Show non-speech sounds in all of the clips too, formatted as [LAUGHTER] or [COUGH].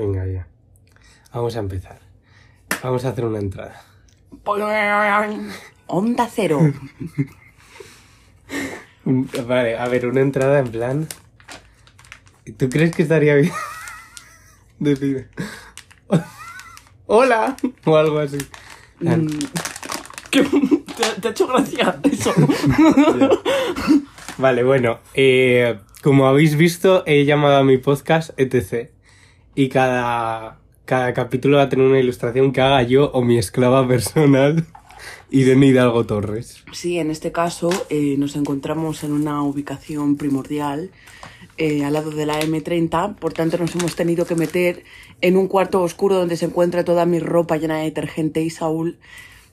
Venga, ya. Vamos a empezar. Vamos a hacer una entrada. Onda cero. [LAUGHS] Vale, a ver, una entrada en plan. ¿Tú crees que estaría bien [LAUGHS] decir hola o algo así? Mm, [LAUGHS] ¿qué- ¿Te, te ha hecho gracia eso? Vale, bueno, eh, como habéis visto, he llamado a mi podcast ETC y cada, cada capítulo va a tener una ilustración que haga yo o mi esclava personal, [LAUGHS] Irene Hidalgo Torres. Sí, en este caso eh, nos encontramos en una ubicación primordial eh, al lado de la M30, por tanto nos hemos tenido que meter en un cuarto oscuro donde se encuentra toda mi ropa llena de detergente y Saúl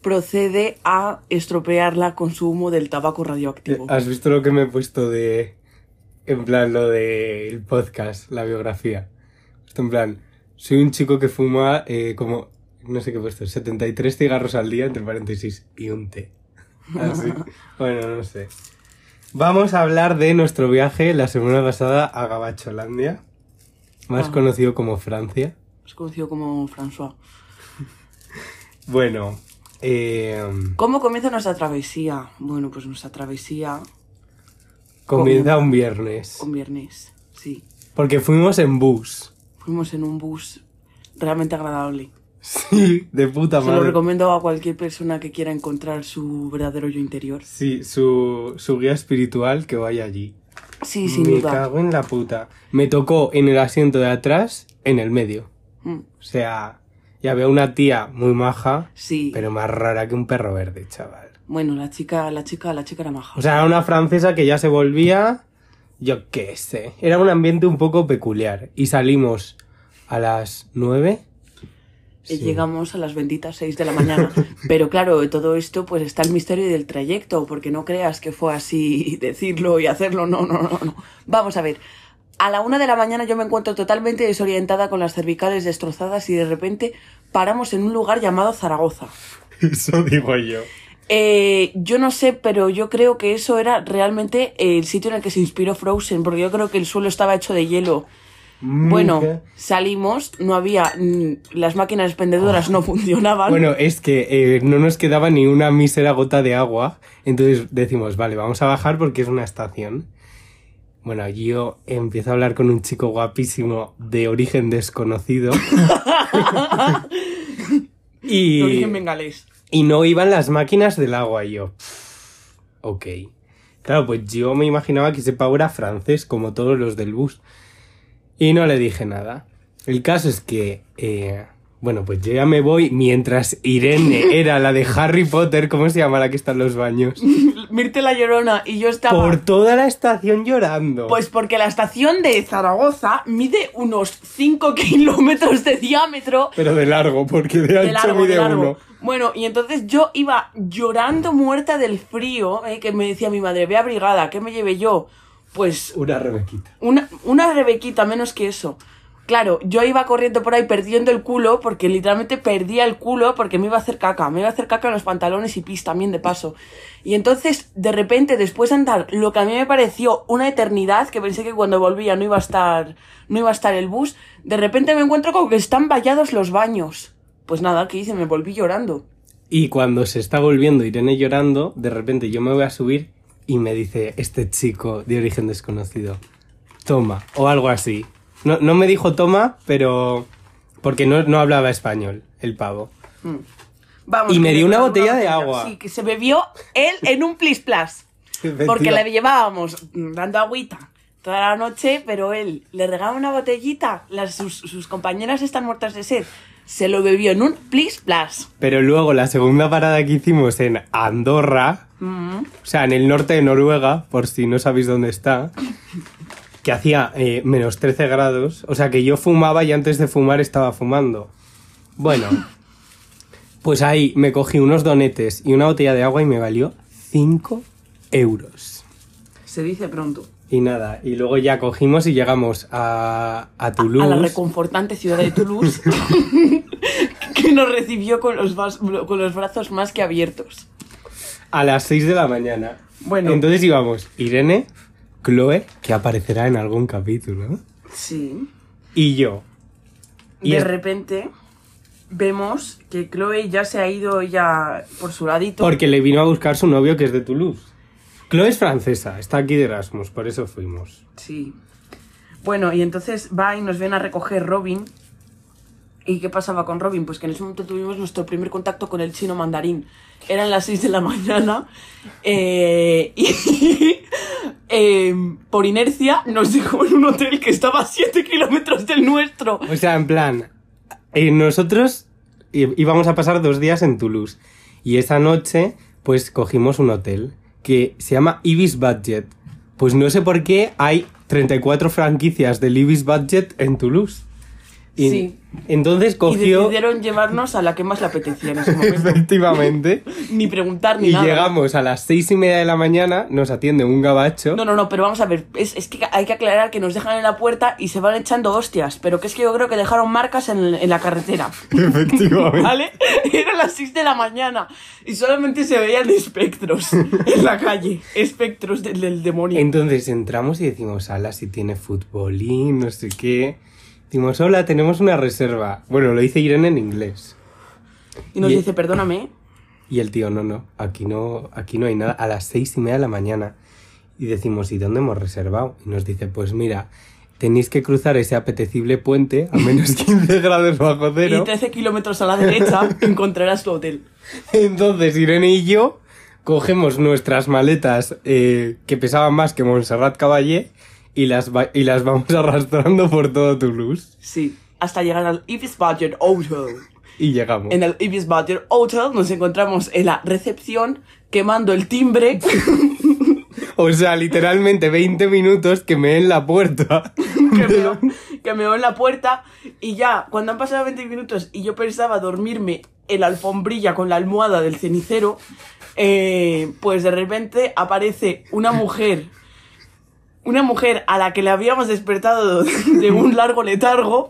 procede a estropearla con su humo del tabaco radioactivo. ¿Has visto lo que me he puesto de... En plan, lo del podcast, la biografía? En plan, soy un chico que fuma eh, como, no sé qué he puesto, 73 cigarros al día, entre paréntesis, y un té. [LAUGHS] Así. bueno, no sé. Vamos a hablar de nuestro viaje la semana pasada a Gabacholandia, más Ah. conocido como Francia. Es conocido como François. [LAUGHS] Bueno, eh, ¿Cómo comienza nuestra travesía? Bueno, pues nuestra travesía comienza un viernes, con viernes, sí. porque fuimos en bus. Fuimos en un bus realmente agradable. Sí, de puta Se lo madre. recomiendo a cualquier persona que quiera encontrar su verdadero yo interior. Sí, su, su guía espiritual que vaya allí. Sí, sin Me duda. cago en la puta. Me tocó en el asiento de atrás, en el medio. Mm, O sea, ya veo una tía muy maja, Sí. pero más rara que un perro verde, chaval. Bueno, la chica, la chica, la chica era maja. O sea, era una francesa que ya se volvía, yo qué sé. Era un ambiente un poco peculiar. Y salimos a las nueve. Sí. Llegamos a las benditas 6 de la mañana. [LAUGHS] Pero claro, de todo esto pues está el misterio del trayecto, porque no creas que fue así [LAUGHS] decirlo y hacerlo. No, no, no, no. Vamos a ver. A la una de la mañana yo me encuentro totalmente desorientada con las cervicales destrozadas y de repente paramos en un lugar llamado Zaragoza. [LAUGHS] Eso digo yo. Eh, yo no sé, pero yo creo que eso era realmente el sitio en el que se inspiró Frozen, porque yo creo que el suelo estaba hecho de hielo. Bueno, Mija. salimos, no había, mm, las máquinas expendedoras no funcionaban. Bueno, es que eh, no nos quedaba ni una mísera gota de agua. Entonces decimos, vale, vamos a bajar porque es una estación. Bueno, yo empiezo a hablar con un chico guapísimo de origen desconocido. [LAUGHS] [LAUGHS] de y, origen bengalés. Y no iban las máquinas del agua. Y yo, "Pff, ok. Claro, pues yo me imaginaba que ese pavo era francés, como todos los del bus. Y no le dije nada. El caso es que, eh, bueno, pues yo ya me voy mientras Irene [LAUGHS] era la de Harry Potter, ¿cómo se llama la que está en los baños? [LAUGHS] Mirte la llorona y yo estaba. Por toda la estación llorando. Pues porque la estación de Zaragoza mide unos 5 [LAUGHS] kilómetros de diámetro. Pero de largo, porque de De ancho largo, de mide largo. uno. Bueno, y entonces yo iba llorando muerta del frío, eh, que me decía mi madre, ve abrigada, ¿qué me llevé yo? Pues Una rebequita. Una, una rebequita, menos que eso. Claro, yo iba corriendo por ahí perdiendo el culo, porque literalmente perdía el culo porque me iba a hacer caca. Me iba a hacer caca en los pantalones y pis también de paso. Y entonces, de repente, después de andar lo que a mí me pareció una eternidad, que pensé que cuando volvía no iba a estar, no iba a estar el bus, de repente me encuentro con que están vallados los baños. Pues nada, ¿qué hice? Me volví llorando. Y cuando se está volviendo Irene llorando, de repente yo me voy a subir y me dice este chico de origen desconocido, toma, o algo así. No, no me dijo toma, pero... porque no, no hablaba español, el pavo. Vamos, Y me dio una botella de agua. Sí, que se bebió él en un plis plas. [LAUGHS] Porque le llevábamos mm, dando agüita toda la noche, pero él le regalaba una botellita, las, sus, sus compañeras están muertas de sed, se lo bebió en un plis plas. Pero luego la segunda parada que hicimos en Andorra, Mm. o sea, en el norte de Noruega, por si no sabéis dónde está, [LAUGHS] que hacía eh, menos 13 grados, o sea que yo fumaba y antes de fumar estaba fumando. Bueno, [LAUGHS] pues ahí me cogí unos donetes y una botella de agua y me valió 5 euros. Se dice pronto. Y nada, y luego ya cogimos y llegamos a, a A Toulouse. la reconfortante ciudad de Toulouse, [LAUGHS] [LAUGHS] que nos recibió con los, vas- con los brazos más que abiertos. a las 6 de la mañana. Bueno. Entonces íbamos Irene, Chloe, que aparecerá en algún capítulo, Sí. y yo. Y de es- repente vemos que Chloe ya se ha ido ya por su ladito. Porque le vino a buscar su novio que es de Toulouse. Chloe es francesa, está aquí de Erasmus, por eso fuimos. Sí. Bueno, y entonces va y nos ven a recoger Robin. ¿Y qué pasaba con Robin? Pues que en ese momento tuvimos nuestro primer contacto con el chino mandarín. Eran las 6 de la mañana. eh, [LAUGHS] y eh, por inercia nos dejó en un hotel que estaba a 7 kilómetros del nuestro. O sea, en plan, eh, nosotros íbamos a pasar dos días en Toulouse. Y esa noche, pues cogimos un hotel que se llama Ibis Budget. Pues no sé por qué hay 34 franquicias del Ibis Budget en Toulouse. Y Sí. Entonces Y cogió, decidieron llevarnos a la que más le apetecía en ese [LAUGHS] momento. efectivamente, [LAUGHS] ni preguntar ni y nada. llegamos a las seis y media de la mañana, nos atiende un gabacho. No, no, no, pero vamos a ver, es, es que hay que aclarar que nos dejan en la puerta y se van echando hostias, pero que es que yo creo que dejaron marcas en, en la carretera, [LAUGHS] Efectivamente. ¿vale? Eran las 6 de la mañana y solamente se veían espectros en la calle, espectros del, del demonio. Entonces entramos y decimos, ala, si tiene futbolín, no sé qué. Decimos, hola, tenemos una reserva. Bueno, lo dice Irene en inglés. Y nos y- dice, perdóname, Y el tío, no, no, aquí no, aquí no hay nada. A las seis y media de la mañana. Y decimos, ¿y dónde hemos reservado? Y nos dice, pues mira, tenéis que cruzar ese apetecible puente a menos [LAUGHS] 15 grados bajo y cero. 13 kilómetros a la derecha [LAUGHS] encontrarás tu hotel. Entonces Irene y yo cogemos nuestras maletas eh, que pesaban más que Montserrat Caballé y las, va- y las vamos [LAUGHS] arrastrando por todo Toulouse. Sí, hasta llegar al Ibis Budget Hotel. Y llegamos. En el Ibis Budget Hotel nos encontramos en la recepción quemando el timbre [LAUGHS] O sea, literalmente 20 minutos que me en la puerta. [LAUGHS] que meó, que meó en la puerta y ya, cuando han pasado 20 minutos y yo pensaba dormirme en la alfombrilla con la almohada del cenicero, eh, pues de repente aparece una mujer, una mujer a la que le habíamos despertado [LAUGHS] de un largo letargo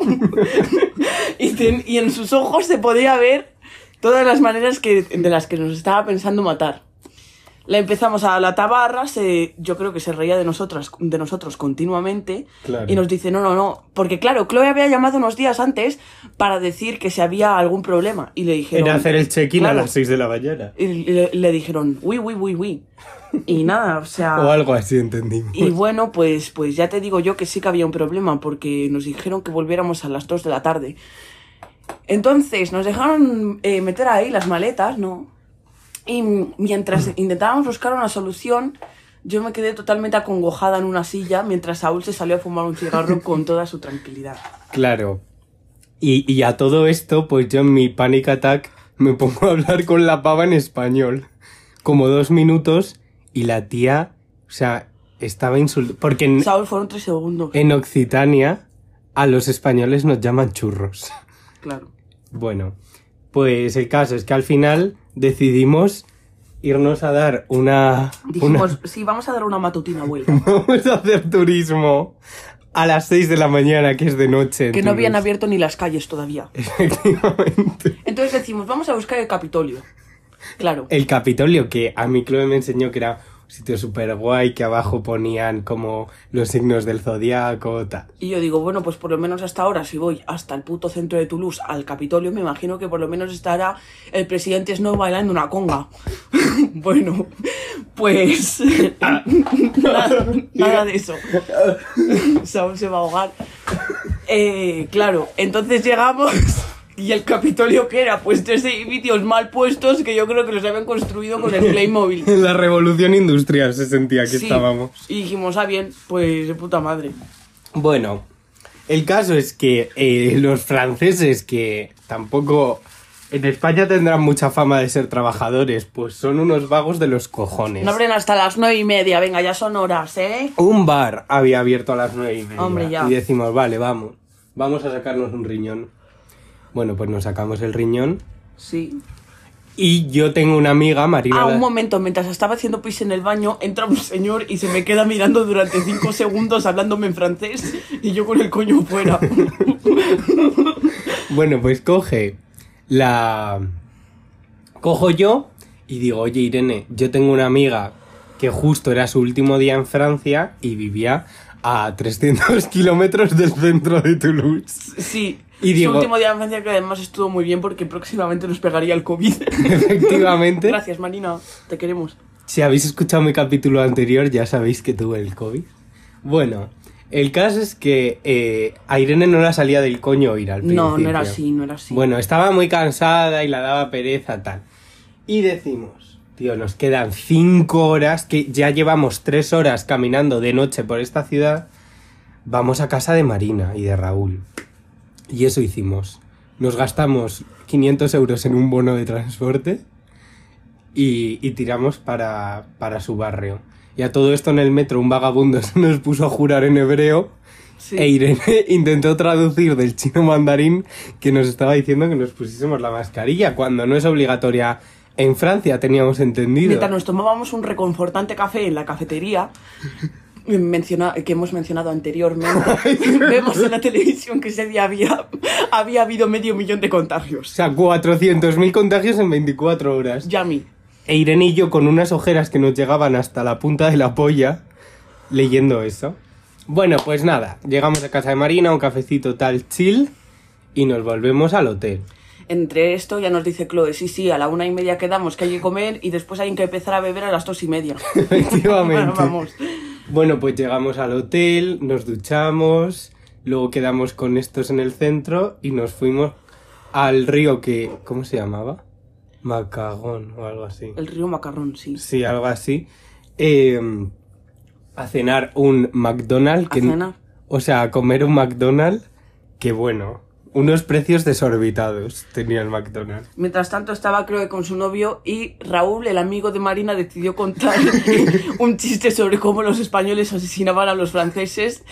[LAUGHS] y, ten- y en sus ojos se podía ver todas las maneras que, de las que nos estaba pensando matar. La empezamos a la tabarra, se, yo creo que se reía de nosotras, de nosotros continuamente Claro. y nos dice, no, no, no, porque claro, Chloe había llamado unos días antes para decir que si había algún problema y le dijeron... Era hacer el check-in a las 6 de la mañana. Y le, le dijeron, uy, uy, uy, uy. Y nada, o sea... O algo así, entendimos. Y bueno, pues, pues ya te digo yo que sí que había un problema, porque nos dijeron que volviéramos a las 2 de la tarde. Entonces, nos dejaron eh, meter ahí las maletas, ¿no? Y mientras [CLEARS THROAT] intentábamos buscar una solución, yo me quedé totalmente acongojada en una silla mientras Saúl se salió a fumar un cigarro [LAUGHS] con toda su tranquilidad. Claro. Y, y a todo esto, pues yo en mi panic attack me pongo a hablar con la pava en español. Como dos minutos y la tía, o sea, estaba insultando. Porque en, Saúl fueron tres segundos, en Occitania a los españoles nos llaman churros. [LAUGHS] claro. Bueno, pues el caso es que al final decidimos irnos a dar una... Dijimos, una- sí, vamos a dar una matutina vuelta. [LAUGHS] Vamos a hacer turismo a las 6 de la mañana, que es de noche. en Que no habían Toulouse. abierto ni las calles todavía. [LAUGHS] Efectivamente. Entonces decimos, vamos a buscar el Capitolio. Claro. El Capitolio, que a mí Chloe me enseñó que era un sitio súper guay, que abajo ponían como los signos del zodiaco, tal. Y yo digo, bueno, pues por lo menos hasta ahora, si voy hasta el puto centro de Toulouse, al Capitolio, me imagino que por lo menos estará el presidente Snow bailando una conga. [LAUGHS] bueno, pues [LAUGHS] nada, nada de eso. [LAUGHS] Saúl se va a ahogar. Eh, claro, entonces llegamos y el Capitolio que era, pues tres edificios mal puestos que yo creo que los habían construido con el Playmobil. [LAUGHS] La revolución industrial se sentía que Sí. estábamos. Y dijimos, ah, bien, pues de puta madre. Bueno, el caso es que eh, los franceses, que tampoco en España tendrán mucha fama de ser trabajadores, pues son unos vagos de los cojones. No abren hasta las nueve y media, venga, ya son horas, ¿eh? Un bar había abierto a las nueve y media. Hombre, ya. Y decimos, vale, vamos, vamos a sacarnos un riñón. Bueno, pues nos sacamos el riñón. Sí. Y yo tengo una amiga, Marina. Ah, un momento, mientras estaba haciendo pis en el baño, entra un señor y se me queda mirando durante cinco segundos hablándome en francés y yo con el coño fuera. [LAUGHS] Bueno, pues coge la... Cojo yo y digo, oye Irene, yo tengo una amiga que justo era su último día en Francia y vivía a 300 [LAUGHS] kilómetros del centro de Toulouse. Sí. Y digo- Su último día en Francia que además estuvo muy bien porque próximamente nos pegaría el COVID. [LAUGHS] [LAUGHS] Efectivamente. Gracias, Marina. Te queremos. Si habéis escuchado mi capítulo anterior, ya sabéis que tuve el COVID. Bueno, el caso es que eh, a Irene no la salía del coño ir al principio. No, no era así, no era así. Bueno, estaba muy cansada y la daba pereza, tal. Y decimos, tío, nos quedan cinco horas, que ya llevamos tres horas caminando de noche por esta ciudad. Vamos a casa de Marina y de Raúl. Y eso hicimos. Nos gastamos 500 euros en un bono de transporte y, y tiramos para, para su barrio. Y a todo esto en el metro un vagabundo [LAUGHS] se nos puso a jurar en hebreo Sí. e Irene [LAUGHS] intentó traducir del chino mandarín que nos estaba diciendo que nos pusiésemos la mascarilla cuando no es obligatoria en Francia, teníamos entendido. Mientras nos tomábamos un reconfortante café en la cafetería, menciona- que hemos mencionado anteriormente, [LAUGHS] vemos en la televisión que ese día había, había habido medio millón de O contagios. sea, 400.000 contagios en 24 horas. Yami. E Irene y yo con unas ojeras que nos llegaban hasta la punta de la polla leyendo eso. Bueno, pues nada, llegamos a casa de Marina, un cafecito tal chill y nos volvemos al hotel. Entre esto ya nos dice Chloe, sí, sí, a la una y media quedamos que hay que comer y después hay que empezar a beber a las dos y media. [LAUGHS] [LAUGHS] Efectivamente. Bueno, vamos. Bueno, pues llegamos al hotel, nos duchamos, luego quedamos con estos en el centro y nos fuimos al río que... ¿Cómo se llamaba? Macagón o algo así. El río Macarrón, sí. Sí, algo así. Eh, a cenar un McDonald's. ¿A Que, cenar? O sea, a comer un McDonald's que bueno. Unos precios desorbitados tenía el McDonald's. Mientras tanto estaba Chloe con su novio y Raúl, el amigo de Marina, decidió contar [LAUGHS] un chiste sobre cómo los españoles asesinaban a los franceses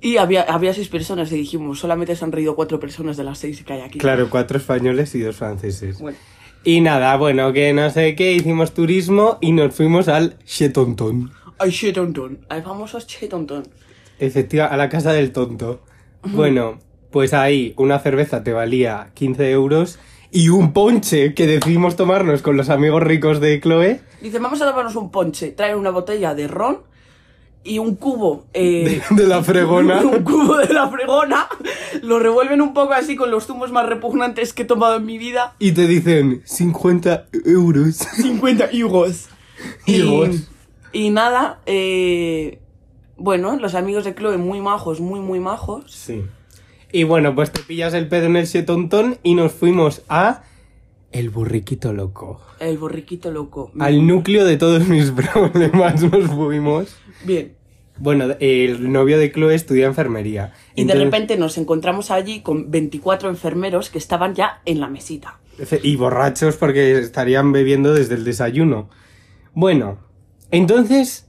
y había, había seis personas y dijimos, solamente se han reído cuatro personas de las seis que hay aquí. Claro, cuatro españoles y dos franceses. Bueno, Y nada, bueno, que no sé qué, hicimos turismo y nos fuimos al Chetonton. ay, Chetonton, al famoso Chetonton. Efectiva, a la casa del tonto. Bueno, pues ahí una cerveza te valía 15 euros y un ponche que decidimos tomarnos con los amigos ricos de Chloe. Dice, vamos a tomarnos un ponche, traen una botella de ron y un cubo eh, de la fregona. [LAUGHS] un cubo de la fregona, lo revuelven un poco así con los zumos más repugnantes que he tomado en mi vida. Y te dicen 50 euros. 50 euros. Euros. Y, y nada, eh, bueno, los amigos de Chloe muy majos, muy, muy majos. Sí. Y bueno, pues te pillas el pedo en el Chetontón y nos fuimos a el burriquito loco. El borriquito loco. Al núcleo de todos mis [LAUGHS] problemas nos fuimos. Bien. Bueno, el novio de Chloe estudia enfermería. Y de repente nos encontramos allí con 24 enfermeros que estaban ya en la mesita. Y borrachos porque estarían bebiendo desde el desayuno. Bueno, entonces,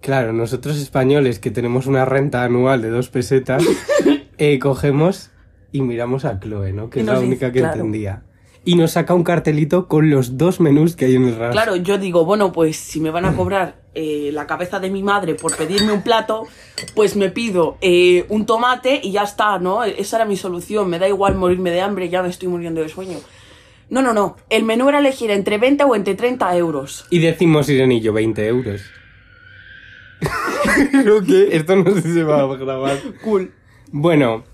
claro, nosotros españoles que tenemos una renta anual de dos pesetas, [LAUGHS] eh, cogemos y miramos a Chloe, ¿no? Que Y es la dice, única que claro. entendía. Y nos saca un cartelito con los dos menús que hay en el RAS. Claro, yo digo, bueno, pues si me van a cobrar eh, la cabeza de mi madre por pedirme un plato, pues me pido eh, un tomate y ya está, ¿no? Esa era mi solución. Me da igual morirme de hambre, ya me estoy muriendo de sueño. No, no, no. El menú era elegir entre 20 o entre 30 euros. Y decimos, Irenillo, 20 euros. [LAUGHS] Creo que esto no sé si se va a grabar. Cool. Bueno,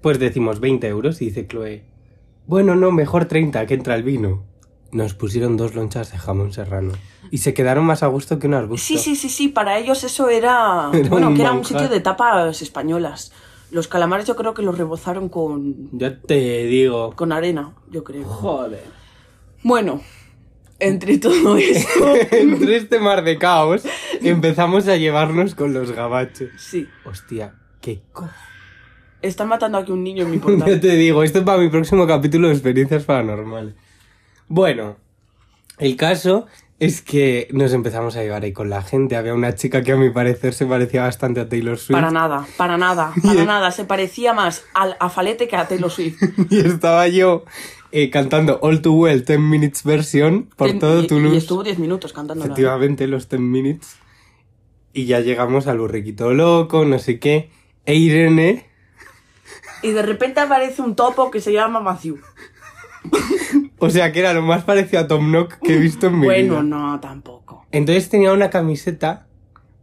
pues decimos 20 euros y dice Chloe, bueno, no, mejor 30, que entra el vino. Nos pusieron dos lonchas de jamón serrano y se quedaron más a gusto que un arbusto. Sí, sí, sí, sí. Para ellos eso era... [LAUGHS] Era bueno, que era un sitio de tapas españolas. Los calamares yo creo que los rebozaron con, Ya te digo. con arena, yo creo. Joder. Bueno, entre todo [LAUGHS] esto... Entre este mar de caos [LAUGHS] empezamos a llevarnos con los gabachos. sí. Hostia, qué co... Están matando aquí un niño en mi [LAUGHS] portal. te digo, esto es para mi próximo capítulo de experiencias paranormales. Bueno, el caso es que nos empezamos a llevar ahí con la gente. Había una chica que a mi parecer se parecía bastante a Taylor Swift. Para nada, para nada, [LAUGHS] para nada. Se parecía más al a Falete que a Taylor Swift. [LAUGHS] Y estaba yo eh, cantando All Too Well 10 Minutes version por Ten- todo y- Toulouse. Y estuvo 10 minutos cantando. Efectivamente, los 10 minutes. Y ya llegamos al burriquito loco, no sé qué. E Irene, Y de repente aparece un topo que se llama Matthew. o sea que era lo más parecido a Tom Nook que he visto en mi Bueno, vida. no, tampoco. Entonces tenía una camiseta,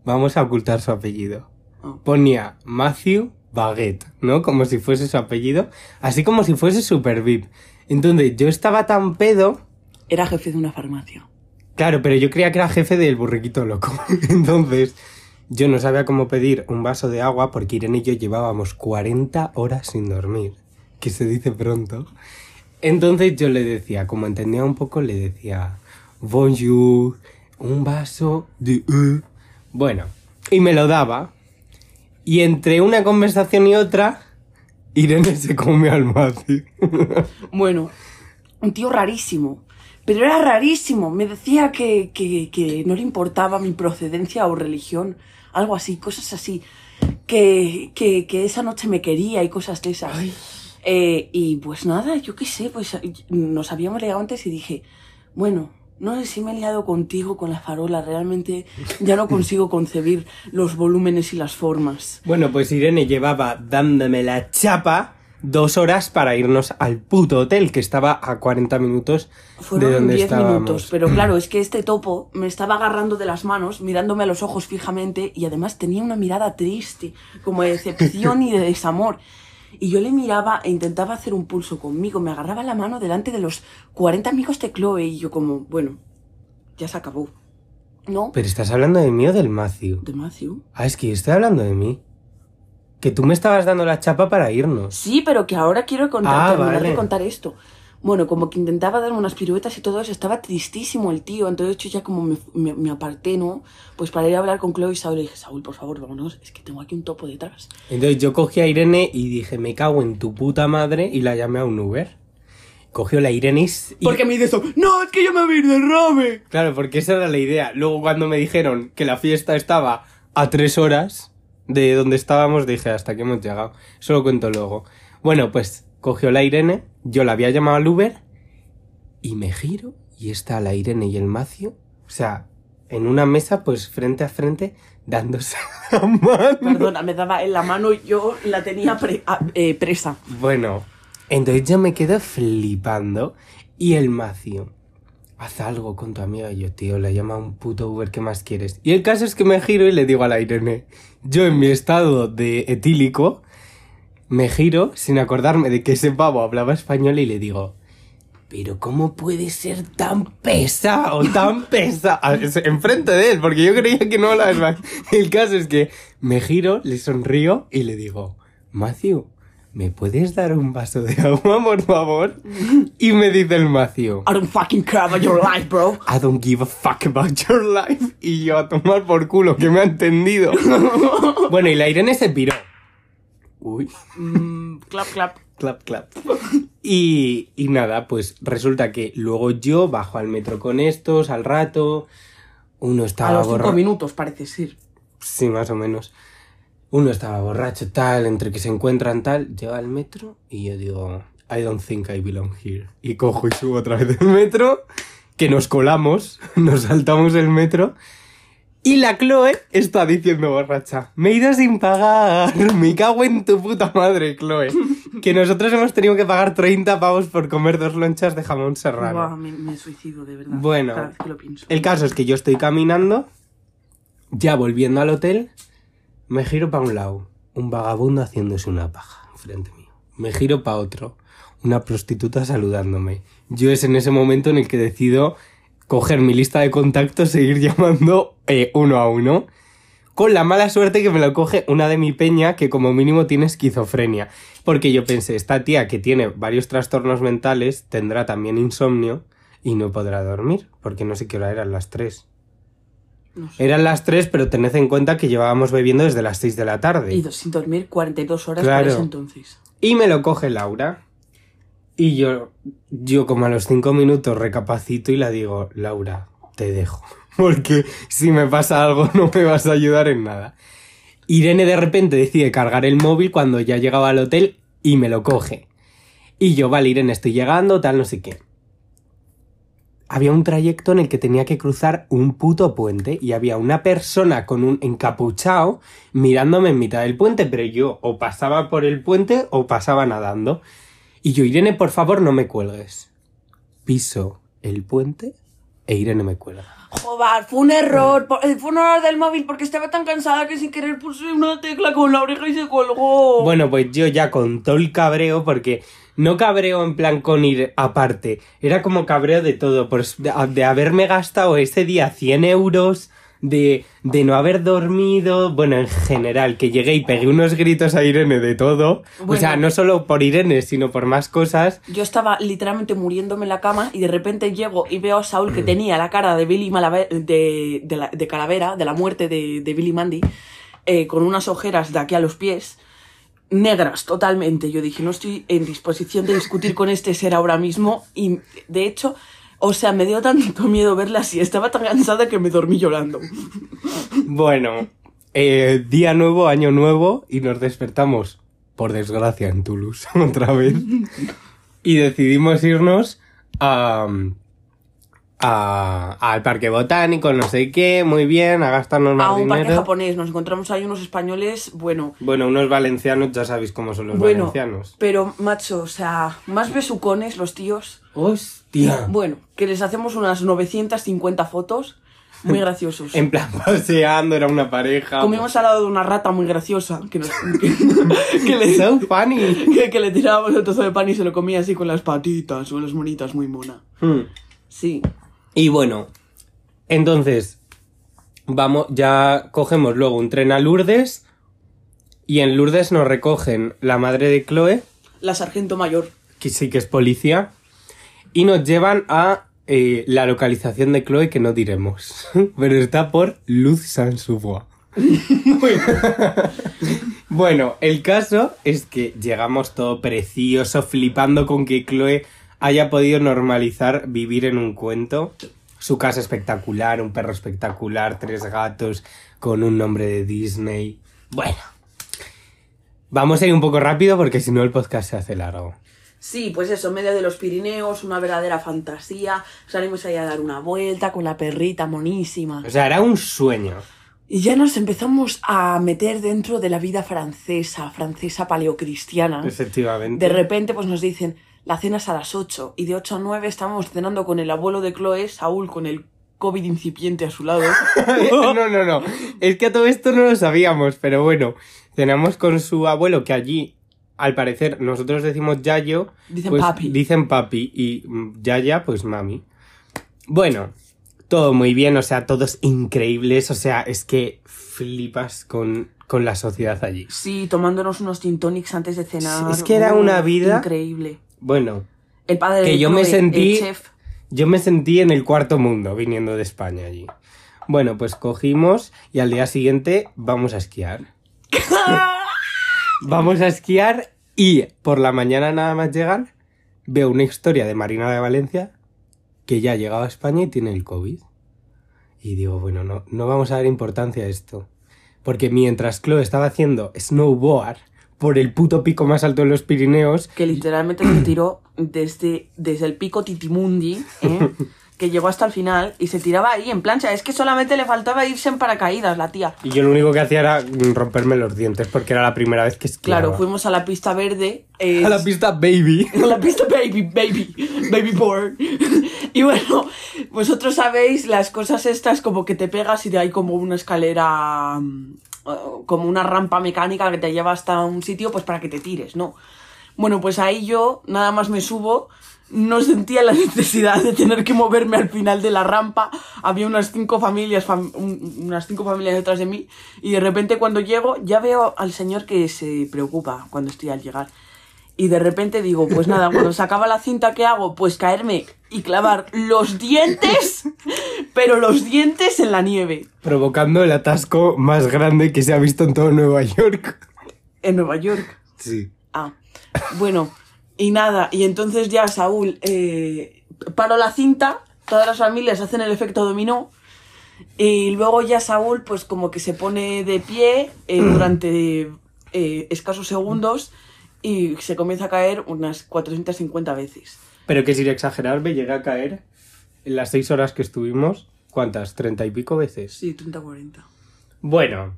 vamos a ocultar su apellido. Ah. ponía Matthew Baguette, ¿no? Como si fuese su apellido, así como si fuese Super VIP. Entonces yo estaba tan pedo, Era jefe de una farmacia. claro, pero yo creía que era jefe del burriquito loco. [LAUGHS] Entonces yo no sabía cómo pedir un vaso de agua porque Irene y yo llevábamos 40 horas sin dormir, que se dice pronto. Entonces yo le decía, como entendía un poco, le decía, bonjour, un vaso de... eau". Bueno, y me lo daba. Y entre una conversación y otra, Irene se comió al. [LAUGHS] Bueno, un tío rarísimo. Pero era rarísimo. Me decía que, que, que no le importaba mi procedencia o religión. Algo así, cosas así. Que, que, que esa noche me quería y cosas de esas. Eh, y pues nada, yo qué sé, pues nos habíamos liado antes y dije, bueno, no sé si me he liado contigo con la farola, realmente ya no consigo [LAUGHS] concebir los volúmenes y las formas. Bueno, pues Irene llevaba dándome la chapa dos horas para irnos al puto hotel, que estaba a 40 minutos de Fueron donde 10 estábamos. minutos, pero [CLEARS THROAT] claro, es que este topo me estaba agarrando de las manos, mirándome a los ojos fijamente y además tenía una mirada triste, como de decepción y de desamor. Y yo le miraba e intentaba hacer un pulso conmigo, me agarraba la mano delante de los 40 amigos de Chloe y yo como, bueno, ya se acabó. ¿No? Pero estás hablando de mí o del Matthew. ¿De Matthew? Ah, es que yo estoy hablando de mí. Que tú me estabas dando la chapa para irnos. Sí, pero que ahora quiero contar, Ah, terminar vale. de contar esto. Bueno, como que intentaba darme unas piruetas y todo eso, estaba tristísimo el tío, entonces yo ya como me, me- me aparté, ¿no? Pues para ir a hablar con Chloe y Saúl, le dije, Saúl, por favor, vámonos, es que tengo aquí un topo detrás. Entonces yo cogí a Irene y dije, me cago en tu puta madre y la llamé a un Uber. Cogió la Irene y... Porque me dice eso, no, es que yo me voy a ir de rame. Claro, porque esa era la idea. Luego cuando me dijeron que la fiesta estaba a tres horas de donde estábamos, dije, hasta que hemos llegado. Eso lo cuento luego. Bueno, pues cogió la Irene, yo la había llamado al Uber y me giro y está la Irene y el Macio, o sea, en una mesa pues frente a frente dándose [LAUGHS] la mano. Perdona, me daba en la mano y yo la tenía pre- eh, presa. Bueno, entonces yo me quedo flipando y el Macio, haz algo con tu amiga. Y yo, tío, le llama un puto Uber, ¿qué más quieres? Y el caso es que me giro y le digo a la Irene, yo en mi estado de etílico, me giro sin acordarme de que ese pavo hablaba español y le digo, pero ¿cómo puede ser tan pesa o tan [LAUGHS] pesa? Enfrente de él, porque yo creía que no hablaba español. El caso es que me giro, le sonrío y le digo, Matthew, ¿me puedes dar un vaso de agua, por favor? Y me dice el Matthew, I don't fucking care about your life, bro. I don't give a fuck about your life. Y yo a tomar por culo, que me ha entendido. [LAUGHS] bueno, y la Irene se piró. Uy. Mm, clap, clap. Clap, clap. Y, y nada, pues resulta que luego yo bajo al metro con estos al rato. Uno A estaba los cinco borracho. minutos, parece ser. Sí, más o menos. Uno estaba borracho, tal, entre que se encuentran, tal. Llega al metro y yo digo, I don't think I belong here. Y cojo y subo otra vez el metro, que nos colamos, [LAUGHS] nos saltamos el metro. Y la Chloe está diciendo borracha, me he ido sin pagar, [LAUGHS] me cago en tu puta madre, Chloe. [LAUGHS] Que nosotros hemos tenido que pagar 30 pavos por comer dos lonchas de jamón serrano. Buah, me, me suicido, de verdad. Bueno. Cada vez que lo pienso. El caso es que yo estoy caminando, ya volviendo al hotel, me giro para un lado, un vagabundo haciéndose una paja enfrente mío. Me giro para otro, una prostituta saludándome. Yo es en ese momento en el que decido coger mi lista de contactos, seguir llamando eh, uno a uno. Con la mala suerte que me lo coge una de mi peña que como mínimo tiene esquizofrenia. Porque yo pensé, esta tía que tiene varios trastornos mentales tendrá también insomnio y no podrá dormir. Porque no sé qué hora eran las tres. No sé. Eran las tres, pero tened en cuenta que llevábamos bebiendo desde las seis de la tarde. Y sin dormir 42 horas Claro. para ese entonces. Y me lo coge Laura. Y yo, yo como a los cinco minutos recapacito y la digo, Laura, te dejo. [LAUGHS] Porque si me pasa algo [LAUGHS] no me vas a ayudar en nada. Irene de repente decide cargar el móvil cuando ya llegaba al hotel y me lo coge. Y yo, vale, Irene, estoy llegando, tal, no sé qué. Había un trayecto en el que tenía que cruzar un puto puente y había una persona con un encapuchado mirándome en mitad del puente, pero yo o pasaba por el puente o pasaba nadando. Y yo, Irene, por favor, no me cuelgues. Piso el puente, e Irene me cuelga. Joder, fue un error. eh, Fue un error del móvil porque estaba tan cansada que sin querer puse una tecla con la oreja y se colgó. Bueno, pues yo ya con todo el cabreo, porque no cabreo en plan con ir aparte, era como cabreo de todo, pues de, de haberme gastado ese día 100 euros, de, de no haber dormido, bueno, en general, que llegué y pegué unos gritos a Irene de todo, o sea, no solo por Irene, sino por más cosas. Yo estaba literalmente muriéndome en la cama y de repente llego y veo a Saúl que tenía la cara de Billy Malave- de, de, la- de Calavera, de la muerte de, de Billy Mandy, eh, con unas ojeras de aquí a los pies, negras totalmente. Yo dije, no estoy en disposición de discutir con este ser ahora mismo y de hecho, o sea, me dio tanto miedo verla así, estaba tan cansada que me dormí llorando. Bueno, eh, día nuevo, año nuevo, y nos despertamos, por desgracia, en Toulouse [LAUGHS] otra vez. y decidimos irnos a, a- al parque botánico, no sé qué, muy bien, a gastarnos más A un parque dinero. japonés, nos encontramos ahí unos españoles, bueno, Bueno, unos valencianos, ya sabéis cómo son los bueno, valencianos. pero macho, o sea, más besucones los tíos. Hostia. Bueno, que les hacemos unas 950 fotos muy graciosos. [LAUGHS] En plan, paseando, era una pareja. Comimos al lado de una rata muy graciosa que, nos- [LAUGHS] que, que le, So funny. que, que le tirábamos el trozo de pan y se lo comía así con las patitas o las monitas, muy mona. Hmm. Sí. Y bueno, entonces, vamos, ya cogemos luego un tren a Lourdes y en Lourdes nos recogen la madre de Chloe, La sargento mayor. que sí que es policía, y nos llevan a eh, la localización de Chloe que no diremos, [LAUGHS] pero está por Luz Sansouvois. [LAUGHS] bueno, el caso es que llegamos todo precioso, flipando con que Chloe haya podido normalizar vivir en un cuento. Su casa espectacular, un perro espectacular, tres gatos con un nombre de Disney. Bueno, vamos a ir un poco rápido porque si no el podcast se hace largo. Sí, pues eso, en medio de los Pirineos, una verdadera fantasía. Salimos ahí a dar una vuelta con la perrita monísima. O sea, era un sueño. Y ya nos empezamos a meter dentro de la vida francesa, francesa paleocristiana. Efectivamente. De repente pues nos dicen, la cena es a las 8 y de 8 a 9 estábamos cenando con el abuelo de Chloe, Saúl, con el COVID incipiente a su lado. [LAUGHS] no, no, no. Es que a todo esto no lo sabíamos, pero bueno, cenamos con su abuelo que allí, al parecer, nosotros decimos Yayo. Dicen pues, papi. Dicen papi y Yaya, pues mami. Bueno, todo muy bien, o sea, todos increíbles, o sea, es que flipas con, con la sociedad allí. Sí, tomándonos unos gin tonics antes de cenar. Es que era una vida- Increíble. Bueno, El padre Que de yo me sentí- el chef. Yo me sentí en el cuarto mundo viniendo de España allí. Bueno, pues cogimos y al día siguiente vamos a esquiar. [LAUGHS] vamos a esquiar y por la mañana nada más llegar veo una historia de Marina de Valencia que ya ha llegado a España y tiene el COVID. Y digo, bueno, no, no vamos a dar importancia a esto. Porque mientras Chloe estaba haciendo snowboard por el puto pico más alto de los Pirineos, que literalmente se tiró desde, desde el pico Titimundi, [LAUGHS] ¿eh? que llegó hasta el final y se tiraba ahí en plancha. Es que solamente le faltaba irse en paracaídas la tía. Y yo lo único que hacía era romperme los dientes porque era la primera vez que esquiaba. Claro, fuimos a la pista verde. eh, [LAUGHS] a la pista baby. [LAUGHS] a la pista baby, baby, baby board. Y bueno, vosotros sabéis las cosas estas como que te pegas y de ahí como una escalera, mm, como una rampa mecánica que te lleva hasta un sitio pues para que te tires, ¿no? Bueno, pues ahí yo nada más me subo, no sentía la [LAUGHS] necesidad de tener que moverme al final de la rampa. Había unas cinco familias, fam- un- unas cinco familias detrás de mí y de repente cuando llego ya veo al señor que se preocupa cuando estoy al llegar. Y de repente digo, pues nada, cuando se acaba la cinta, ¿qué hago? Pues caerme y clavar los dientes, pero los dientes en la nieve. Provocando el atasco más grande que se ha visto en todo Nueva York. En Nueva York. Sí. Ah, bueno, y nada, y entonces ya Saúl eh, paró la cinta, todas las familias hacen el efecto dominó, y luego ya Saúl pues como que se pone de pie eh, durante eh, escasos segundos y se comienza a caer unas 450 veces. Pero que sin exagerarme llegué a caer en las seis horas que estuvimos. ¿Cuántas? ¿Treinta y pico veces? Sí, 30-40. Bueno,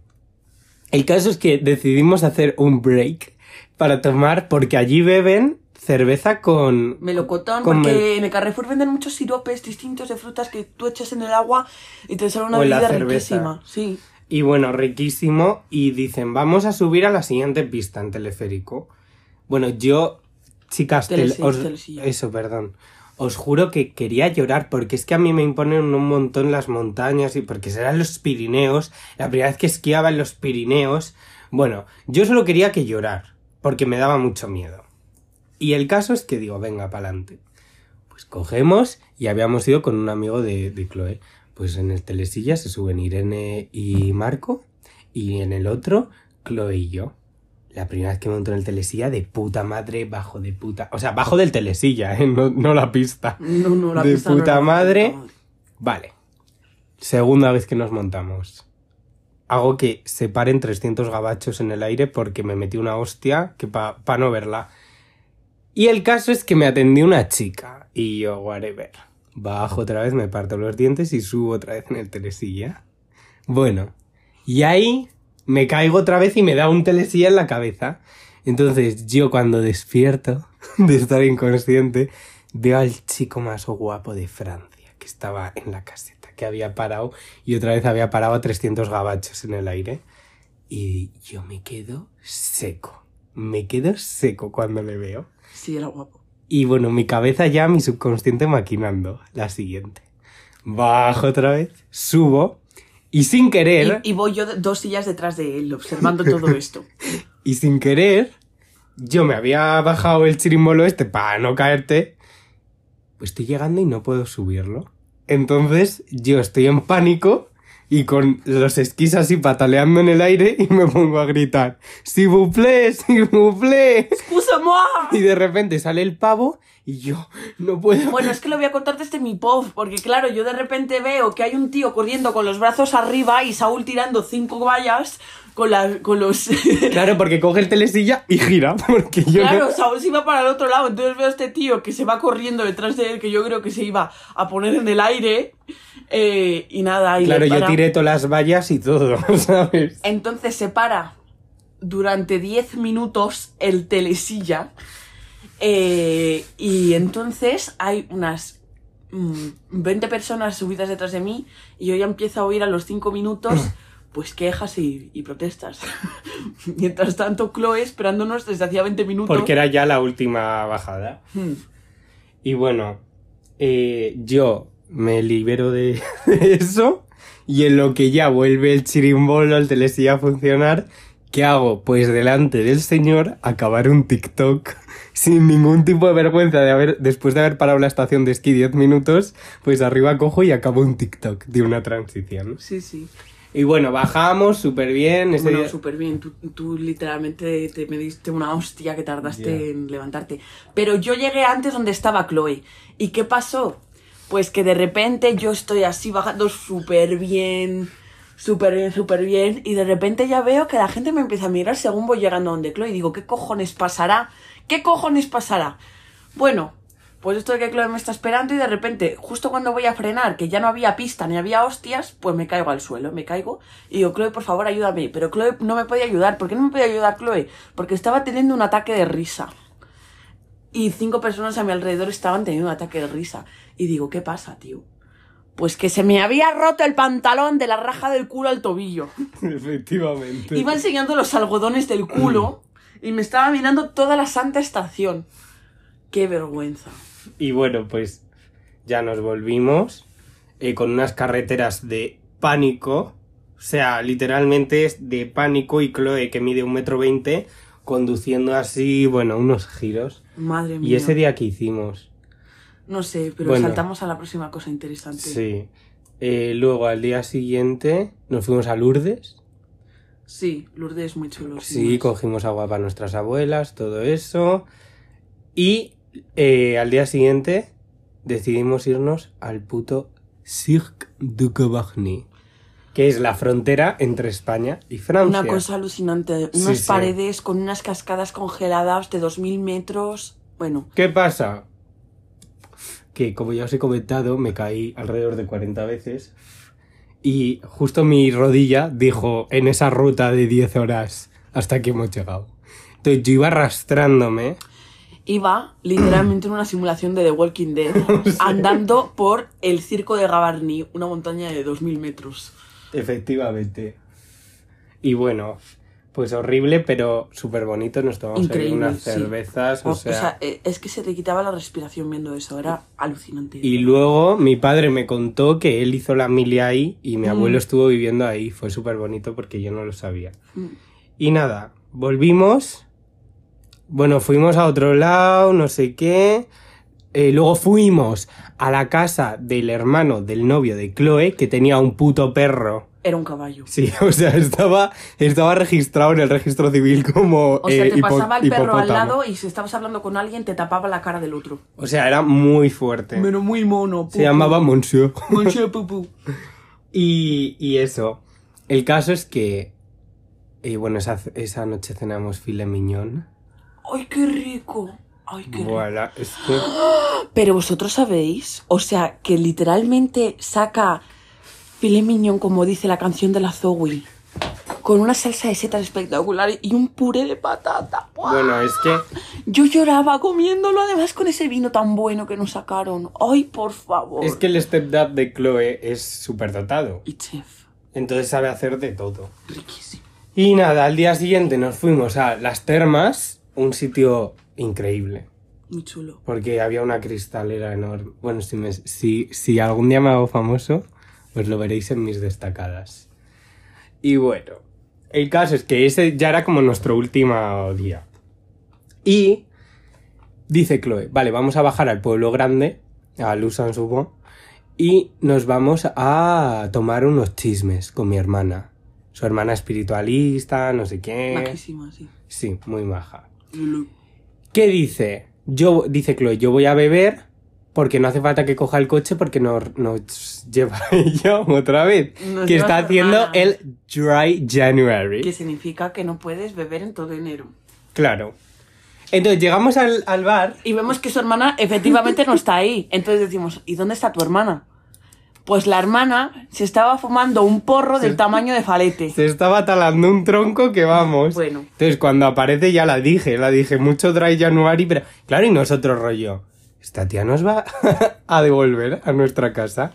el caso es que decidimos hacer un break para tomar, porque allí beben cerveza con... Melocotón, Con porque mel- en el Carrefour venden muchos siropes distintos de frutas que tú echas en el agua y te sale una O bebida riquísima. Sí. Y bueno, riquísimo. Y dicen, vamos a subir a la siguiente pista en teleférico. Bueno, yo, chicas, os- eso, perdón. Os juro que quería llorar porque es que a mí me imponen un montón las montañas y porque serán los Pirineos. La primera vez que esquiaba en los Pirineos. Bueno, yo solo quería que llorar porque me daba mucho miedo. Y el caso es que digo, venga, pa'lante. Pues cogemos y habíamos ido con un amigo de, de Chloe. Pues en el telesilla se suben Irene y Marco. Y en el otro, Chloe y yo. La primera vez que monto en el telesilla, de puta madre, bajo de puta. O sea, bajo del telesilla, ¿eh? no, no la pista. No, no, la De pista no puta madre. Vale. Segunda vez que nos montamos. Hago que se paren 300 gabachos en el aire porque me metí una hostia que para no verla. Y el caso es que me atendió una chica. Y yo, whatever. Bajo otra vez, me parto los dientes y subo otra vez en el telesilla. Bueno. Y ahí me caigo otra vez y me da un telesilla en la cabeza. Entonces yo cuando despierto [LAUGHS] de estar inconsciente, veo al chico más guapo de Francia, que estaba en la caseta, que había parado y otra vez había parado a 300 gabachos en el aire. Y yo me quedo seco. Me quedo seco cuando le veo. Sí, era guapo. Y bueno, mi cabeza ya, mi subconsciente maquinando. La siguiente. Bajo otra vez, subo y sin querer... Y, y voy yo dos sillas detrás de él, observando todo [LAUGHS] esto. Y sin querer, yo me había bajado el chirimbolo este para no caerte. Pues estoy llegando y no puedo subirlo. Entonces yo estoy en pánico y con los esquís así pataleando en el aire y me pongo a gritar, ¡S'il vous plaît, s'il vous plaît! ¡Excuse-moi! Y de repente sale el pavo y yo no puedo. Bueno, es que lo voy a contar desde mi POV, porque claro, yo de repente veo que hay un tío corriendo con los brazos arriba y Saúl tirando cinco vallas con, la, con los... [LAUGHS] Claro, porque coge el telesilla y gira, [LAUGHS] porque yo Claro, no... Saúl se iba para el otro lado, entonces veo a este tío que se va corriendo detrás de él, que yo creo que se iba a poner en el aire, eh, y nada, y Claro, yo tiré todas las vallas y todo, [LAUGHS] ¿sabes? Entonces se para durante 10 minutos el telesilla, eh, y entonces hay unas mm, 20 personas subidas detrás de mí, y yo ya empiezo a oír a los 5 minutos... [CLEARS THROAT] Pues quejas y, y protestas. [LAUGHS] Mientras tanto, Chloe esperándonos desde hacía 20 minutos. Porque era ya la última bajada. Hmm. Y bueno, eh, yo me libero de, [LAUGHS] de eso y en lo que ya vuelve el chirimbolo, el telesilla a funcionar, ¿qué hago? Pues delante del señor acabar un TikTok [LAUGHS] sin ningún tipo de vergüenza de haber, después de haber parado la estación de esquí 10 minutos, pues arriba cojo y acabo un TikTok de una transición. Sí, sí. Y bueno, bajamos súper bien. Ese Bueno, día- súper bien. Tú, tú literalmente te me diste una hostia que tardaste en levantarte. Pero yo llegué antes donde estaba Chloe. ¿Y qué pasó? Pues que de repente yo estoy así bajando súper bien, súper bien, súper bien. Y de repente ya veo que la gente me empieza a mirar según voy llegando a donde Chloe. Y digo, ¿qué cojones pasará? ¿Qué cojones pasará? Bueno, pues esto de que Chloe me está esperando y de repente, justo cuando voy a frenar, que ya no había pista ni había hostias, pues me caigo al suelo, me caigo y digo, Chloe, por favor, ayúdame. Pero Chloe no me podía ayudar. ¿Por qué no me podía ayudar Chloe? Porque estaba teniendo un ataque de risa. Y cinco personas a mi alrededor estaban teniendo un ataque de risa. Y digo, ¿qué pasa, tío? Pues que se me había roto el pantalón de la raja del culo al tobillo. [LAUGHS] Efectivamente. Iba enseñando los algodones del culo [CLEARS THROAT] y me estaba mirando toda la santa estación. Qué vergüenza. Y bueno, pues ya nos volvimos eh, con unas carreteras de pánico. O sea, literalmente es de pánico y Chloe, que mide un metro veinte, conduciendo así, bueno, unos giros. Madre mía. Y ese día que hicimos, No sé, pero Bueno. saltamos a la próxima cosa interesante. sí. Eh, luego al día siguiente nos fuimos a Lourdes. Sí, Lourdes es muy chulo. Sí, más. cogimos agua para nuestras abuelas, todo eso. Y eh, al día siguiente decidimos irnos al puto Cirque du Cavagny, que es la frontera entre España y Francia. Una cosa alucinante. Unas sí. paredes con unas cascadas congeladas de 2000 metros. Bueno, ¿Qué pasa? Que como ya os he comentado, me caí alrededor de 40 veces y justo mi rodilla dijo en esa ruta de 10 horas hasta que hemos llegado. Entonces yo iba arrastrándome iba literalmente en una simulación de The Walking Dead, [LAUGHS] andando por el circo de Gavarni, una montaña de 2.000 metros. Efectivamente. Y bueno, pues horrible, pero súper bonito. Nos tomamos ahí unas sí. cervezas, o, O sea... sea, eh, es que se te quitaba la respiración viendo eso, era alucinante. Y luego mi padre me contó que él hizo la milia ahí y mi abuelo estuvo viviendo ahí. Fue súper bonito porque yo no lo sabía. Mm. Y nada, volvimos. Bueno, fuimos a otro lado, no sé qué. Eh, luego fuimos a la casa del hermano del novio de Chloe, que tenía un puto perro. Era un caballo. Sí, [LAUGHS] o sea, estaba, estaba registrado en el registro civil como. O sea, eh, te hipo- pasaba el perro al lado y si estabas hablando con alguien te tapaba la cara del otro. O sea, era muy fuerte. Pero muy mono. Se llamaba Monsieur. Monsieur [LAUGHS] Pupu. Y, y eso. El caso es que. eh, bueno, esa, esa noche cenamos filet mignon. ¡Ay, qué rico! ¡Ay, qué rico! Voilà, es que. Pero vosotros sabéis, o sea, que literalmente saca filet mignon, como dice la canción de la Zoe, con una salsa de setas espectacular y un puré de patata. ¡Buah! Bueno, es que. Yo lloraba comiéndolo, además con ese vino tan bueno que nos sacaron. ¡Ay, por favor! Es que el stepdad de Chloe es súper dotado. Y chef, Entonces sabe hacer de todo. riquísimo. Y nada, al día siguiente nos fuimos a Las Termas, un sitio increíble. Muy chulo. Porque había una cristalera enorme. Bueno, si, me- si, si algún día me hago famoso, pues lo veréis en mis destacadas. Y bueno, el caso es que ese ya era como nuestro último día. Y dice Chloe, vale, vamos a bajar al pueblo grande, a Lusan supongo, y nos vamos a tomar unos chismes con mi hermana. Su hermana espiritualista, no sé qué. Majísima, sí. Sí, muy maja. ¿Qué dice? Yo, dice Chloe, yo voy a beber porque no hace falta que coja el coche porque nos, nos lleva [LAUGHS] ella otra vez. Nos que está haciendo hermana. el Dry January. Que significa que no puedes beber en todo enero. Claro. Entonces llegamos al, al bar. Y vemos que su hermana efectivamente no está ahí. Entonces decimos, ¿y dónde está tu hermana? Pues la hermana se estaba fumando un porro del tamaño de falete. Se estaba talando un tronco que vamos. Bueno. Entonces cuando aparece ya la dije, la dije, mucho Dry January, pero claro, y nosotros rollo. Esta tía nos va [LAUGHS] a devolver a nuestra casa.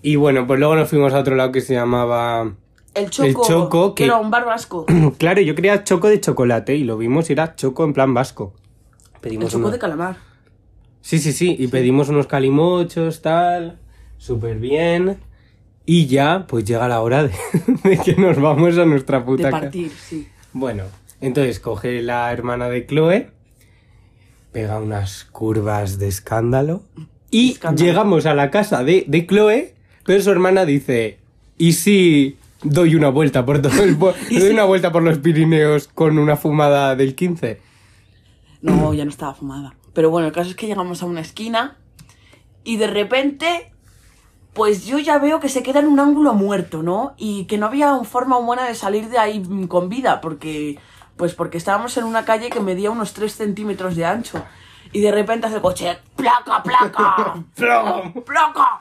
Y bueno, pues luego nos fuimos a otro lado que se llamaba... El choco, El choco que- era un bar vasco. [CLEARS THROAT] Claro, yo quería choco de chocolate y lo vimos y era choco en plan vasco. El Pedimos choco unos- de calamar. Sí, sí, sí, y pedimos unos calimochos, tal, súper bien. Y ya, pues llega la hora de, [LAUGHS] de que nos vamos a nuestra puta De casa. partir, sí. Bueno, entonces coge la hermana de Chloe, pega unas curvas de escándalo y Escándalo. llegamos a la casa de, de Chloe, pero su hermana dice, ¿y si doy una vuelta por todo el pue- [LAUGHS] ¿Y doy si- una vuelta por los Pirineos con una fumada del 15? No, ya no estaba fumada. Pero bueno, el caso es que llegamos a una esquina y de repente, pues yo ya veo que se queda en un ángulo muerto, ¿no? Y que no había forma humana de salir de ahí con vida, porque, pues porque estábamos en una calle que medía unos 3 centímetros de ancho. Y de repente hace el coche, placa, placa, [LAUGHS] ¡Plom! placa.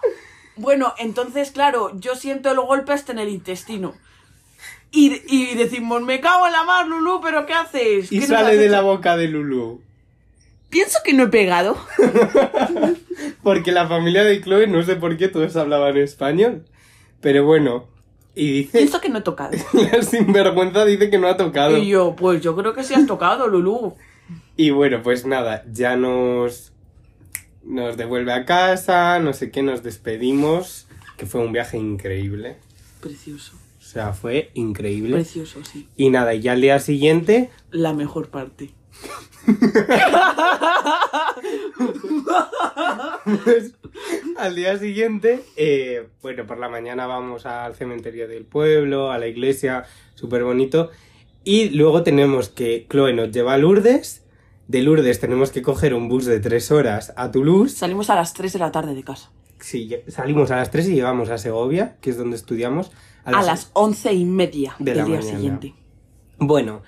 Bueno, entonces, claro, yo siento el golpe hasta en el intestino. Y, y decimos, me cago en la mar, Lulu, pero ¿qué haces? Y ¿Qué nos sale de hecho?". la boca de Lulu. Pienso que no he pegado. [LAUGHS] Porque la familia de Chloe, no sé por qué todos hablaban español. Pero bueno, y dice, Pienso que no he tocado. [LAUGHS] la sinvergüenza dice que no ha tocado. Y yo, pues yo creo que sí has tocado, Lulu. Y bueno, pues nada, ya nos, nos devuelve a casa, no sé qué, nos despedimos, que fue un viaje increíble. Precioso. O sea, fue increíble. Precioso, sí. Y nada, y ya al día siguiente, La mejor parte. Pues, al día siguiente, eh, bueno, por la mañana vamos al cementerio del pueblo, a la iglesia, súper bonito. Y luego tenemos que Chloe nos lleva a Lourdes. De Lourdes tenemos que coger un bus de tres horas a Toulouse. Salimos a las 3 de la tarde de casa. Sí, salimos a las 3 y llegamos a Segovia, que es donde estudiamos. A las once y media De del día mañana. siguiente. Bueno,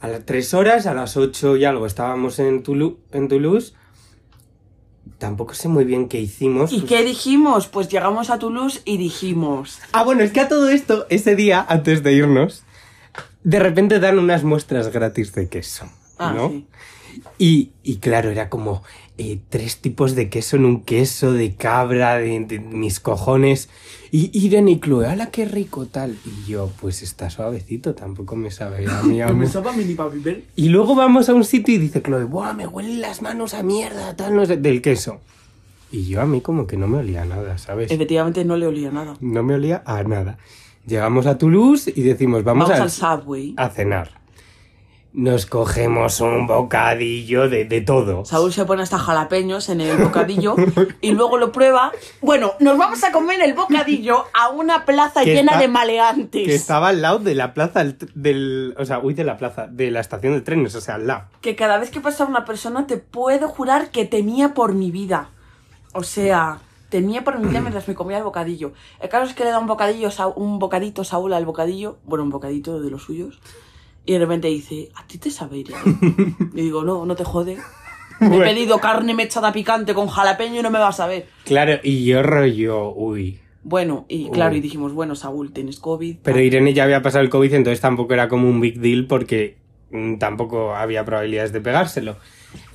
a las 3 horas, a las 8 y algo estábamos en, Toulou- en Toulouse. Tampoco sé muy bien qué hicimos. ¿Y qué dijimos? Pues llegamos a Toulouse y dijimos... Ah, bueno, es que a todo esto, ese día, antes de irnos, de repente dan unas muestras gratis de queso. Ah, ¿no? sí. Y, y claro, era como eh, tres tipos de queso en un queso, de cabra, de, de mis cojones. Y Irene y Chloe, ¡hala, qué rico tal! Y yo, pues está suavecito, tampoco me sabe a mí a. [LAUGHS] Y luego vamos a un sitio y dice Chloe, ¡buah, me huelen las manos a mierda, tal, no sé, del queso! Y yo a mí como que no me olía a nada, ¿sabes? Efectivamente no le olía nada. No me olía a nada. Llegamos a Toulouse y decimos, vamos, al Subway. a cenar. Nos cogemos un bocadillo de, de todo. Saúl se pone hasta jalapeños en el bocadillo y luego lo prueba. Bueno, nos vamos a comer el bocadillo a una plaza Que llena está- de maleantes. Que estaba al lado de la plaza del, del- O sea, uy, de la plaza, de la estación de trenes, o sea, al lado. que cada vez que pasaba una persona te puedo jurar que temía por mi vida. O sea, temía por mi vida mientras me comía el bocadillo. El caso es que le da un bocadillo, Sa- un bocadito Saúl al bocadillo, bueno, un bocadito de los suyos, y de repente dice, ¿a ti te sabe ir? [LAUGHS] Y digo, no, no te jode. [LAUGHS] Me he pedido carne mechada picante con jalapeño y no me vas a ver. Claro, y yo rollo, uy. Bueno, y claro, Uy. y dijimos, bueno, Saúl, tienes COVID. Pero Irene ya había pasado el COVID, entonces tampoco era como un big deal porque mm, tampoco había probabilidades de pegárselo.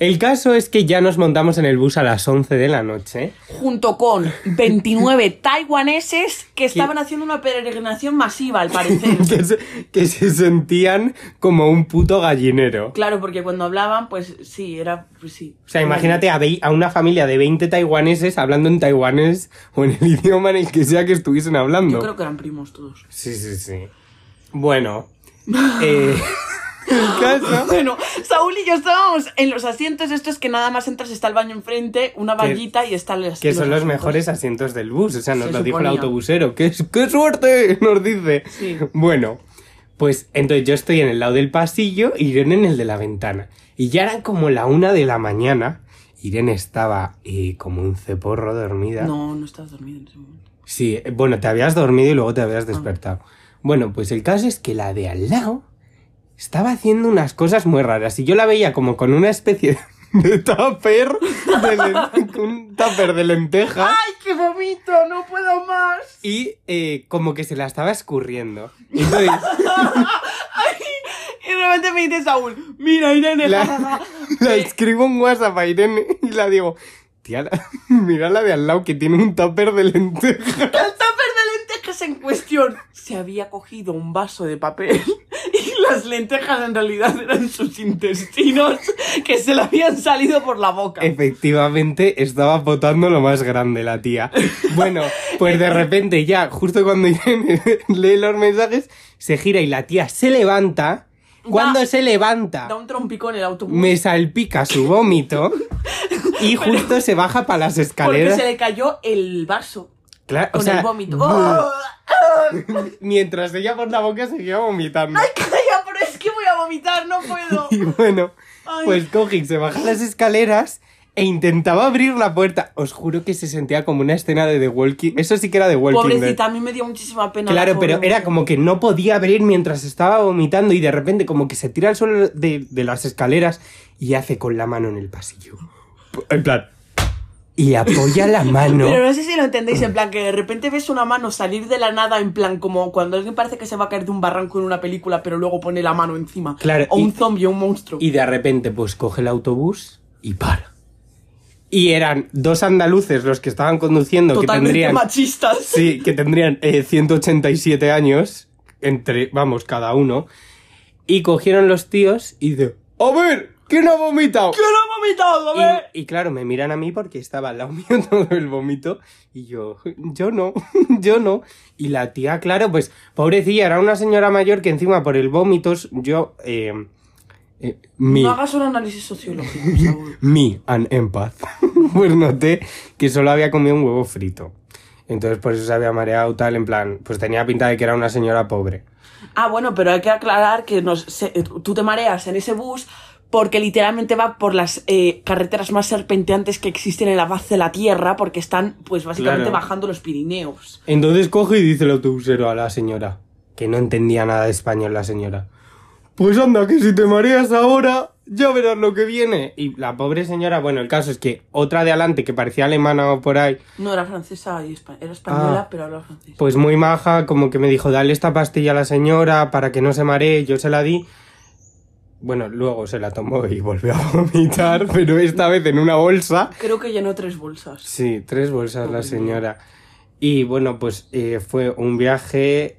El caso es que ya nos montamos en el bus a las 11 de la noche. junto con 29 [LAUGHS] taiwaneses que estaban haciendo una peregrinación masiva, al parecer. [LAUGHS] que, se, que se sentían como un puto gallinero. Claro, porque cuando hablaban, pues sí, era, pues sí. O sea, imagínate a, a una familia de 20 taiwaneses hablando en taiwanés o en el [LAUGHS] idioma en el que sea que estuviesen hablando. Yo creo que eran primos todos. Sí, sí, sí. Bueno, eh, el caso... Bueno, Saúl y yo estábamos en los asientos estos que nada más entras, está el baño enfrente, una vallita y está el Que son los mejores asientos del bus, o sea, nos Se lo dijo el autobusero. ¡Qué, ¡Qué suerte! [LAUGHS] Nos dice. Sí. Bueno, pues entonces yo estoy en el lado del pasillo y Irene en el de la ventana. Y ya eran como la una de la mañana. Irene estaba eh, como un ceporro dormida. No, no estabas dormido en ese momento. Sí, bueno, te habías dormido y luego te Ah. habías despertado. Bueno, pues el caso es que la de al lado estaba haciendo unas cosas muy raras y yo la veía como con una especie [LAUGHS] de tupper, de [LAUGHS] un tupper de lenteja ¡Ay, qué vomito! ¡No puedo más! y eh, como que se la estaba escurriendo. [LAUGHS] Y entonces Y de repente me dice Saúl, mira Irene, la, la escribo en WhatsApp a Irene y la digo, tía, mira la de al lado que tiene un tupper de lenteja. El tupper de lentejas en cuestión se había cogido un vaso de papel las lentejas en realidad eran sus intestinos que se le habían salido por la boca. Efectivamente, estaba votando lo más grande la tía. Bueno, pues de repente ya, justo cuando [LAUGHS] lee los mensajes, se gira y la tía se levanta. Cuando Da- se levanta, Da un trompicón en el autobús me salpica su vómito y justo se baja para las porque escaleras. se le cayó el vaso Claro, o con sea, el vómito. buh, ¡Oh! [LAUGHS] mientras ella por la boca seguía vomitando. ¡Ay, calla! Pero es que voy a vomitar, no puedo. [LAUGHS] Y bueno, Ay. pues coge y se baja las escaleras e intentaba abrir la puerta. Os juro que se sentía como una escena de The Walking... Eso sí que era The Walking Dead. Pobrecita, a mí me dio muchísima pena. la Claro, pero era mujer. como que no podía abrir mientras estaba vomitando y de repente como que se tira al suelo de, de las escaleras y hace con la mano en el pasillo. En plan... Y apoya la mano. Pero no sé si lo entendéis, en plan que de repente ves una mano salir de la nada, en plan como cuando alguien parece que se va a caer de un barranco en una película, pero luego pone la mano encima. Claro, O un zombie o un monstruo. Y de repente pues coge el autobús y para. Y eran dos andaluces los que estaban conduciendo que Totalmente tendrían... machistas. [LAUGHS] Sí, que tendrían eh, 187 años, entre, vamos, cada uno. Y cogieron los tíos y de, a ver, ¿quién ha vomitado? ¿Quién ha vomitado? Y, y claro, me miran a mí porque estaba al lado [LAUGHS] mío todo el vómito. Y yo, yo no, [LAUGHS] yo no. Y la tía, claro, pues, pobrecilla, era una señora mayor que encima por el vómito, yo, eh, eh, mi, No hagas un análisis sociológico, [LAUGHS] Saúl. me, an empath, pues noté que solo había comido un huevo frito. Entonces por eso se había mareado tal, en plan, pues tenía pinta de que era una señora pobre. Ah, bueno, pero hay que aclarar que nos, se- tú te mareas en ese bus porque literalmente va por las eh, carreteras más serpenteantes que existen en la faz de la Tierra porque están, pues básicamente Claro. bajando los Pirineos. Entonces coge y dice el autobusero a la señora, que no entendía nada de español la señora. Pues anda, que si te mareas ahora, ya verás lo que viene. Y la pobre señora, bueno, el caso es que otra de adelante que parecía alemana o por ahí, No era francesa y era española, Ah. pero hablaba francés. pues muy maja, como que me dijo, dale esta pastilla a la señora para que no se maree, yo se la di. Bueno, luego se la tomó y volvió a vomitar, [LAUGHS] pero esta vez en una bolsa. Creo que llenó tres bolsas. Sí, tres bolsas la señora. Y bueno, pues eh, fue un viaje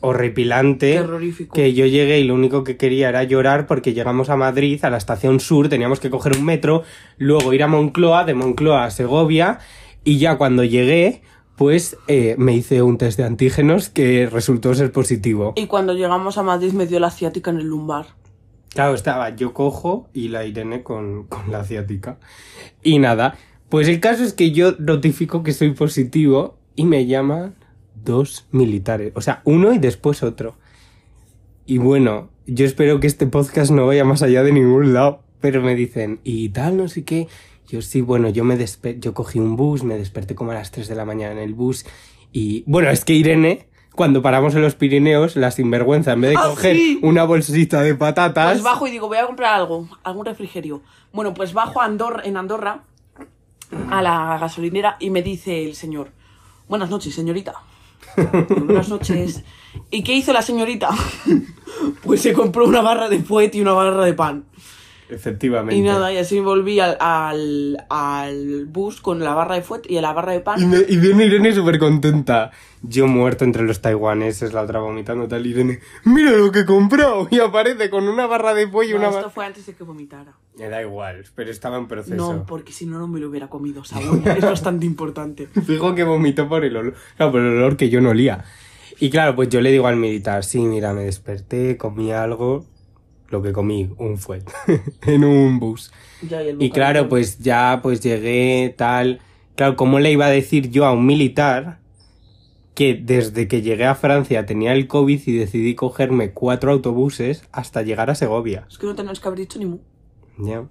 horripilante. Terrorífico. Que yo llegué y lo único que quería era llorar porque llegamos a Madrid, a la estación sur, teníamos que coger un metro, luego ir a Moncloa, de Moncloa a Segovia, y ya cuando llegué, pues eh, me hice un test de antígenos que resultó ser positivo. Y cuando llegamos a Madrid me dio la ciática en el lumbar. Claro, estaba yo cojo y la Irene con, con la asiática. Y nada, pues el caso es que yo notifico que soy positivo y me llaman dos militares. O sea, uno y después otro. Y bueno, yo espero que este podcast no vaya más allá de ningún lado. Pero me dicen, y tal, no sé qué. Yo sí, bueno, yo me despe yo cogí un bus, me desperté como a las 3 de la mañana en el bus. Y bueno, es que Irene, cuando paramos en los Pirineos, la sinvergüenza, en vez de ¡Ah, coger sí! una bolsita de patatas. Pues bajo y digo, voy a comprar algo, algún refrigerio. Bueno, pues bajo a Andorra, en Andorra a la gasolinera y me dice el señor, buenas noches, señorita. [LAUGHS] buenas noches. ¿Y qué hizo la señorita? [LAUGHS] pues se compró una barra de fuet y una barra de pan. Efectivamente. Y nada, y así volví al, al, al bus con la barra de fuet y la barra de Y, pan. me- y viene Irene súper contenta. Yo muerto entre los taiwaneses, la otra vomitando tal. Irene, mira lo que he comprado. Y aparece con una barra de pollo y No, una esto fue antes de que vomitara. Me da igual, pero estaba en proceso. No, porque si no, no me lo hubiera comido, Saúl. es bastante importante. [LAUGHS] Fijo que vomitó por el olor. Claro, por el olor que yo no olía. Y claro, pues yo le digo al militar, sí, mira, me desperté, comí algo. Lo que comí, un fuet. [LAUGHS] en un bus. Ya, Y claro, pues ya pues llegué tal. Claro, ¿cómo le iba a decir yo a un militar que desde que llegué a Francia tenía el COVID y decidí cogerme cuatro autobuses hasta llegar a Segovia? Es que no tenés que haber dicho ni mu. Ya.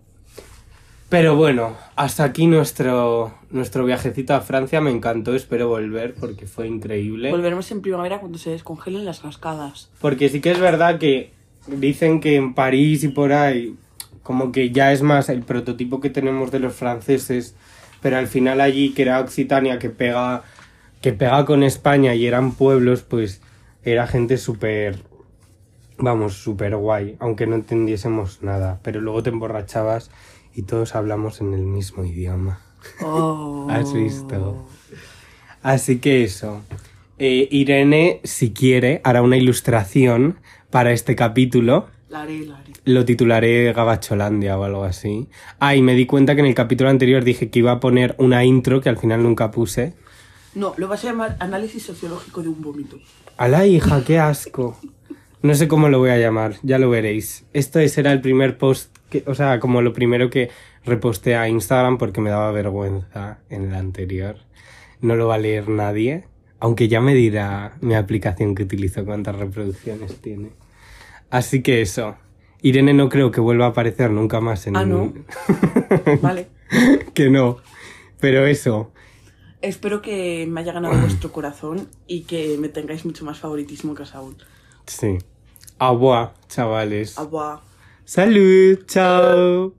Pero bueno, hasta aquí nuestro, nuestro viajecito a Francia. Me encantó, espero volver porque fue increíble. Volveremos en primavera cuando se descongelen las cascadas. Porque sí que es verdad que dicen que en París y por ahí, como que ya es más el prototipo que tenemos de los franceses, pero al final allí, que era Occitania, que pega, que pega con España y eran pueblos, pues era gente súper, vamos, súper guay, aunque no entendiésemos nada, pero luego te emborrachabas y todos hablamos en el mismo idioma. Oh. [LAUGHS] ¿Has visto? Así que eso. Eh, Irene, si quiere, hará una ilustración para este capítulo. La haré, la haré. Lo titularé Gabacholandia o algo así. Ah, y me di cuenta que en el capítulo anterior dije que iba a poner una intro que al final nunca puse. No, lo vas a llamar análisis sociológico de un vómito. A la hija, qué asco. No sé cómo lo voy a llamar, ya lo veréis. Esto será el primer post, que, o sea, como lo primero que reposté a Instagram porque me daba vergüenza en el anterior. No lo va a leer nadie, aunque ya me dirá mi aplicación que utilizo cuántas reproducciones tiene. Así que eso. Irene no creo que vuelva a aparecer nunca más en Ah, ¿no? [LAUGHS] Vale. [LAUGHS] que no. Pero eso. Espero que me haya ganado [CLEARS THROAT] vuestro corazón y que me tengáis mucho más favoritismo que a Saúl. Sí. Agua, chavales. Agua. Salud, chao.